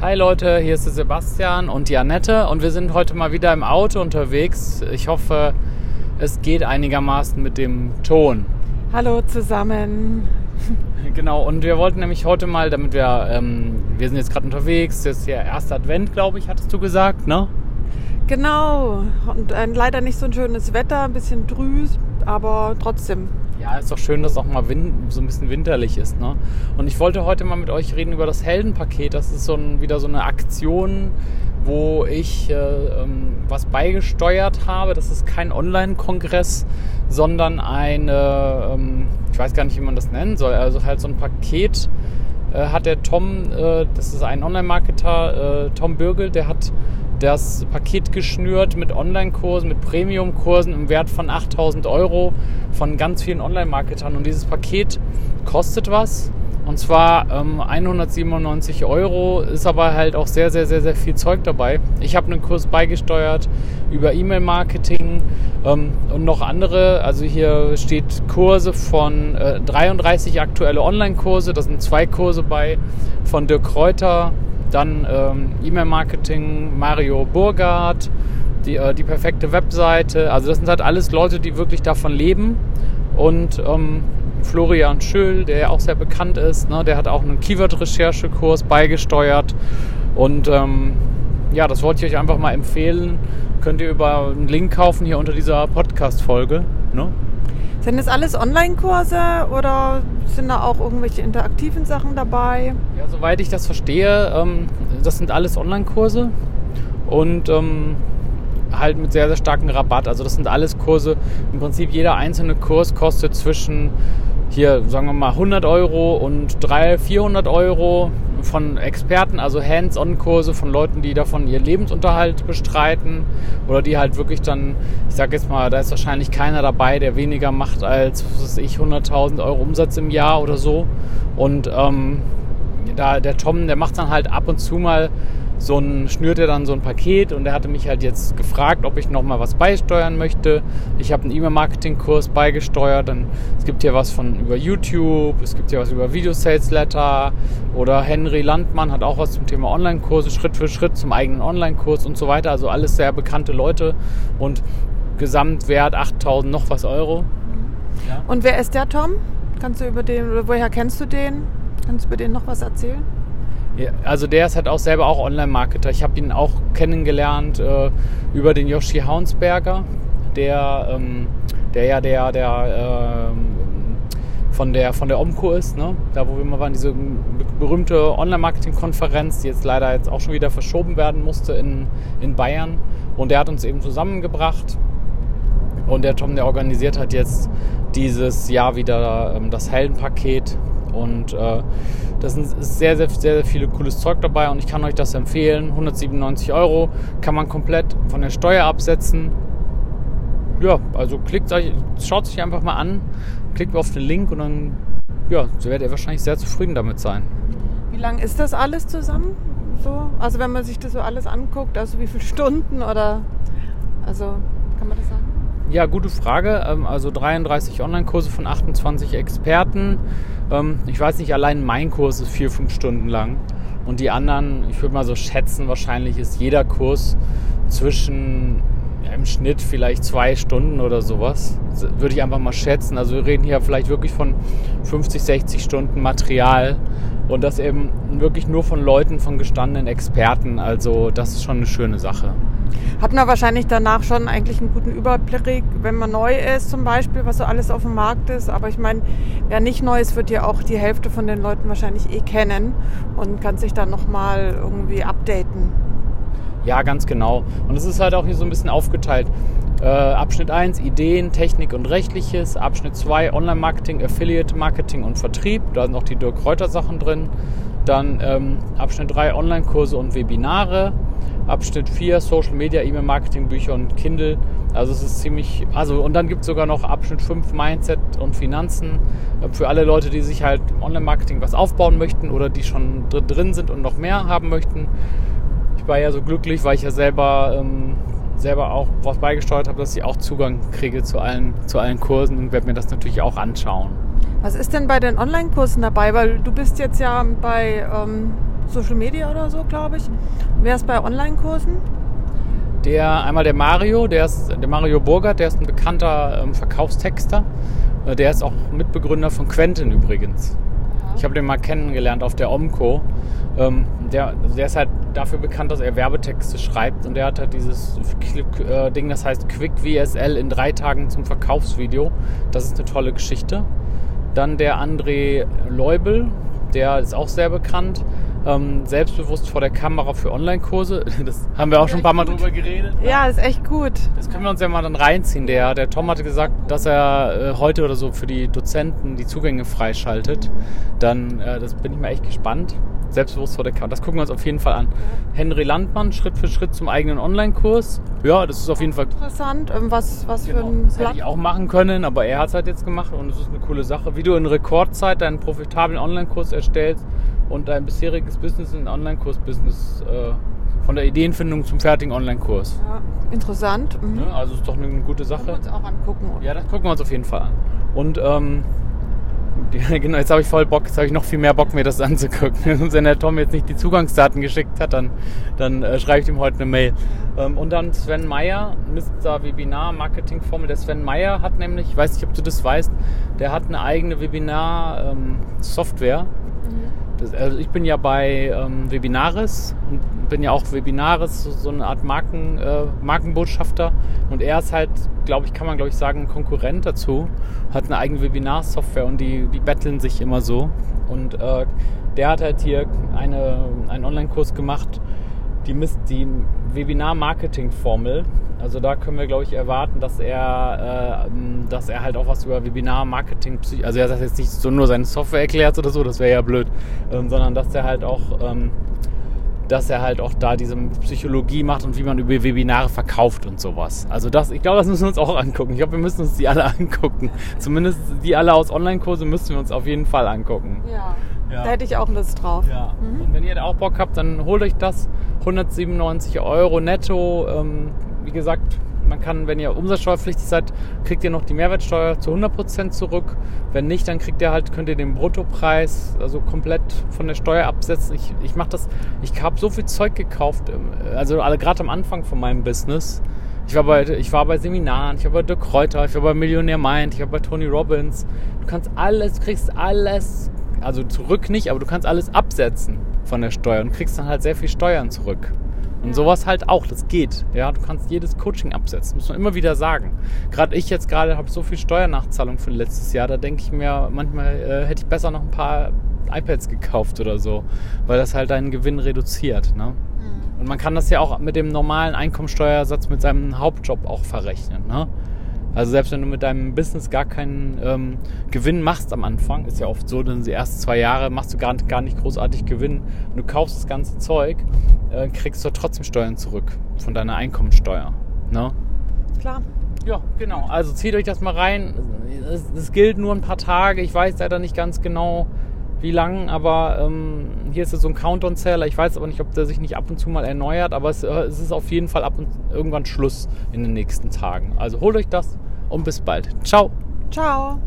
Hi Leute, hier ist Sebastian und die Annette und wir sind heute mal wieder im Auto unterwegs. Ich hoffe, es geht einigermaßen mit dem Ton. Hallo zusammen. Genau, und wir wollten nämlich heute mal, damit wir, ähm, wir sind jetzt gerade unterwegs, das ist ja erster Advent, glaube ich, hattest du gesagt, ne? Genau, und ein, leider nicht so ein schönes Wetter, ein bisschen drüs, aber trotzdem. Ja, ist doch schön, dass auch mal Win so ein bisschen winterlich ist. Ne? Und ich wollte heute mal mit euch reden über das Heldenpaket. Das ist so ein, wieder so eine Aktion, wo ich äh, ähm, was beigesteuert habe. Das ist kein Online-Kongress, sondern eine, ähm, ich weiß gar nicht, wie man das nennen soll, also halt so ein Paket äh, hat der Tom, äh, das ist ein Online-Marketer, äh, Tom Bürgel, der hat das Paket geschnürt mit Online-Kursen, mit Premium-Kursen im Wert von 8000 Euro von ganz vielen Online-Marketern. Und dieses Paket kostet was. Und zwar ähm, 197 Euro, ist aber halt auch sehr, sehr, sehr, sehr viel Zeug dabei. Ich habe einen Kurs beigesteuert über E-Mail-Marketing ähm, und noch andere. Also hier steht Kurse von äh, 33 aktuelle Online-Kurse. Da sind zwei Kurse bei von Dirk Kräuter, dann ähm, E-Mail-Marketing, Mario Burgard, die, äh, die perfekte Webseite. Also das sind halt alles Leute, die wirklich davon leben. Und ähm, Florian Schöll, der ja auch sehr bekannt ist, ne, der hat auch einen Keyword-Recherche-Kurs beigesteuert. Und ähm, ja, das wollte ich euch einfach mal empfehlen. Könnt ihr über einen Link kaufen hier unter dieser Podcast-Folge. Ne? Sind das alles Online-Kurse oder sind da auch irgendwelche interaktiven Sachen dabei? Ja, soweit ich das verstehe, ähm, das sind alles Online-Kurse und ähm, halt mit sehr, sehr starkem Rabatt. Also das sind alles Kurse. Im Prinzip jeder einzelne Kurs kostet zwischen hier, sagen wir mal, 100 Euro und 300, 400 Euro von Experten, also Hands-on-Kurse von Leuten, die davon ihr Lebensunterhalt bestreiten oder die halt wirklich dann, ich sag jetzt mal, da ist wahrscheinlich keiner dabei, der weniger macht als, was weiß ich, 100.000 Euro Umsatz im Jahr oder so. Und ähm, da der Tom, der macht dann halt ab und zu mal so ein, schnürt er dann so ein Paket und er hatte mich halt jetzt gefragt, ob ich nochmal was beisteuern möchte. Ich habe einen E-Mail-Marketing-Kurs beigesteuert. Dann, es gibt hier was von über YouTube, es gibt hier was über Video-Sales-Letter oder Henry Landmann hat auch was zum Thema Online-Kurse, Schritt für Schritt zum eigenen Online-Kurs und so weiter. Also alles sehr bekannte Leute und Gesamtwert 8000 noch was Euro. Ja. Und wer ist der Tom? Kannst du über den, oder woher kennst du den? Kannst du über den noch was erzählen? Also der ist halt auch selber auch Online-Marketer. Ich habe ihn auch kennengelernt äh, über den Yoshi Haunsberger, der, ähm, der ja der, der ähm, von der von der Omco ist, ne? da wo wir mal waren, diese berühmte Online-Marketing-Konferenz, die jetzt leider jetzt auch schon wieder verschoben werden musste in, in Bayern. Und der hat uns eben zusammengebracht. Und der Tom, der organisiert hat jetzt dieses Jahr wieder ähm, das Heldenpaket. Und äh, da sind sehr, sehr, sehr, sehr viele cooles Zeug dabei und ich kann euch das empfehlen. 197 Euro kann man komplett von der Steuer absetzen. Ja, also klickt euch, schaut sich einfach mal an, klickt auf den Link und dann ja, so werdet ihr wahrscheinlich sehr zufrieden damit sein. Wie lang ist das alles zusammen? So? Also wenn man sich das so alles anguckt, also wie viele Stunden oder also kann man das sagen? Ja, gute Frage. Ähm, also 33 Online-Kurse von 28 Experten. Ähm, ich weiß nicht, allein mein Kurs ist vier, fünf Stunden lang. Und die anderen, ich würde mal so schätzen, wahrscheinlich ist jeder Kurs zwischen im Schnitt vielleicht zwei Stunden oder sowas. Würde ich einfach mal schätzen. Also wir reden hier vielleicht wirklich von 50, 60 Stunden Material. Und das eben wirklich nur von Leuten, von gestandenen Experten. Also das ist schon eine schöne Sache. Hat man wahrscheinlich danach schon eigentlich einen guten Überblick, wenn man neu ist zum Beispiel, was so alles auf dem Markt ist. Aber ich meine, wer nicht neu ist, wird ja auch die Hälfte von den Leuten wahrscheinlich eh kennen und kann sich dann nochmal irgendwie updaten. Ja, ganz genau. Und es ist halt auch hier so ein bisschen aufgeteilt. Äh, Abschnitt 1 Ideen, Technik und Rechtliches. Abschnitt 2 Online-Marketing, Affiliate-Marketing und Vertrieb. Da sind auch die Dirk Kräuter Sachen drin. Dann ähm, Abschnitt 3 Online-Kurse und Webinare. Abschnitt 4 Social Media, E-Mail-Marketing, Bücher und Kindle. Also es ist ziemlich, also und dann gibt es sogar noch Abschnitt 5 Mindset und Finanzen äh, für alle Leute, die sich halt Online-Marketing was aufbauen möchten oder die schon drin sind und noch mehr haben möchten. Ich war ja so glücklich, weil ich ja selber, ähm, selber auch was beigesteuert habe, dass ich auch Zugang kriege zu allen, zu allen Kursen und werde mir das natürlich auch anschauen. Was ist denn bei den Online-Kursen dabei? Weil du bist jetzt ja bei ähm, Social Media oder so, glaube ich. Wer ist bei Online-Kursen? Der, einmal der Mario, der ist der Mario Burgert, der ist ein bekannter ähm, Verkaufstexter. Äh, der ist auch Mitbegründer von Quentin übrigens. Ich habe den mal kennengelernt auf der Omco. Ähm, der, der ist halt dafür bekannt, dass er Werbetexte schreibt und der hat halt dieses äh, Ding, das heißt Quick VSL in drei Tagen zum Verkaufsvideo. Das ist eine tolle Geschichte. Dann der André Leubel, der ist auch sehr bekannt. Ähm, selbstbewusst vor der Kamera für Online-Kurse. Das haben wir auch schon ein paar Mal drüber geredet. Ja, ist echt gut. Das können wir uns ja mal dann reinziehen. Der, der Tom hatte gesagt, dass er äh, heute oder so für die Dozenten die Zugänge freischaltet. Dann äh, das bin ich mal echt gespannt. Selbstbewusst vor der Kamera. Das gucken wir uns auf jeden Fall an. Henry Landmann, Schritt für Schritt zum eigenen Online-Kurs. Ja, das ist auf jeden Fall Interessant. Ähm, Was, was Genau, für ein das hätte ich auch machen können, aber er hat es halt jetzt gemacht und es ist eine coole Sache. Wie du in Rekordzeit deinen profitablen Online-Kurs erstellst und dein bisheriges Business in Online-Kurs-Business äh, von der Ideenfindung zum fertigen Online-Kurs. Ja, interessant. Mhm. Ne? Also ist doch eine gute Können wir Sache. uns auch angucken. Ja, das gucken wir uns auf jeden Fall an. Und ähm, genau, jetzt habe ich voll Bock, jetzt habe ich noch viel mehr Bock, mir das anzugucken. Und wenn der Tom jetzt nicht die Zugangsdaten geschickt hat, dann, dann äh, schreibe ich ihm heute eine Mail. Ähm, und dann Sven Meyer, Mr. Webinar Marketing Formel. Der Sven Meyer hat nämlich, ich weiß nicht, ob du das weißt, der hat eine eigene Webinar ähm, Software. Also ich bin ja bei ähm, Webinaris und bin ja auch Webinaris, so, so eine Art Marken, äh, Markenbotschafter. Und er ist halt, glaube ich, kann man glaube ich sagen, Konkurrent dazu. Hat eine eigene Webinarsoftware und die, die betteln sich immer so. Und äh, der hat halt hier eine, einen Online-Kurs gemacht, die, misst die Webinar-Marketing-Formel. Also da können wir, glaube ich, erwarten, dass er, äh, dass er halt auch was über Webinar-Marketing, also er sagt jetzt nicht so nur seine Software erklärt oder so, das wäre ja blöd, ähm, sondern dass er halt auch, ähm, dass er halt auch da diese Psychologie macht und wie man über Webinare verkauft und sowas. Also das, ich glaube, das müssen wir uns auch angucken. Ich glaube, wir müssen uns die alle angucken. Zumindest die alle aus Online-Kurse müssen wir uns auf jeden Fall angucken. Ja. Ja. Da hätte ich auch Lust drauf. Ja. Und wenn ihr da auch Bock habt, dann holt euch das. 197 Euro netto. Ähm, wie gesagt, man kann, wenn ihr umsatzsteuerpflichtig seid, kriegt ihr noch die Mehrwertsteuer zu 100% zurück. Wenn nicht, dann kriegt ihr halt, könnt ihr den Bruttopreis also komplett von der Steuer absetzen. Ich, ich mache das, ich habe so viel Zeug gekauft, also gerade am Anfang von meinem Business. Ich war, bei, ich war bei Seminaren, ich war bei Dirk Kräuter, ich war bei Millionär Mind, ich war bei Tony Robbins. Du kannst alles, kriegst alles, also zurück nicht, aber du kannst alles absetzen von der Steuer und kriegst dann halt sehr viel Steuern zurück. Und sowas halt auch, das geht. Ja, du kannst jedes Coaching absetzen, muss man immer wieder sagen. Gerade ich jetzt gerade habe so viel Steuernachzahlung für letztes Jahr, da denke ich mir, manchmal äh, hätte ich besser noch ein paar iPads gekauft oder so, weil das halt deinen Gewinn reduziert. Ne? Und man kann das ja auch mit dem normalen Einkommensteuersatz mit seinem Hauptjob auch verrechnen. Ne? Also selbst wenn du mit deinem Business gar keinen ähm, Gewinn machst am Anfang, ist ja oft so, denn die ersten zwei Jahre machst du gar, gar nicht großartig Gewinn und du kaufst das ganze Zeug, äh, kriegst du trotzdem Steuern zurück von deiner Einkommensteuer. Ne? Klar. Ja, genau. Also zieht euch das mal rein. Es, gilt nur ein paar Tage. Ich weiß leider nicht ganz genau, wie lang, aber ähm, hier ist jetzt so ein Countdown-Zähler. Ich weiß aber nicht, ob der sich nicht ab und zu mal erneuert, aber es, äh, es ist auf jeden Fall ab und irgendwann Schluss in den nächsten Tagen. Also holt euch das und bis bald. Ciao. Ciao.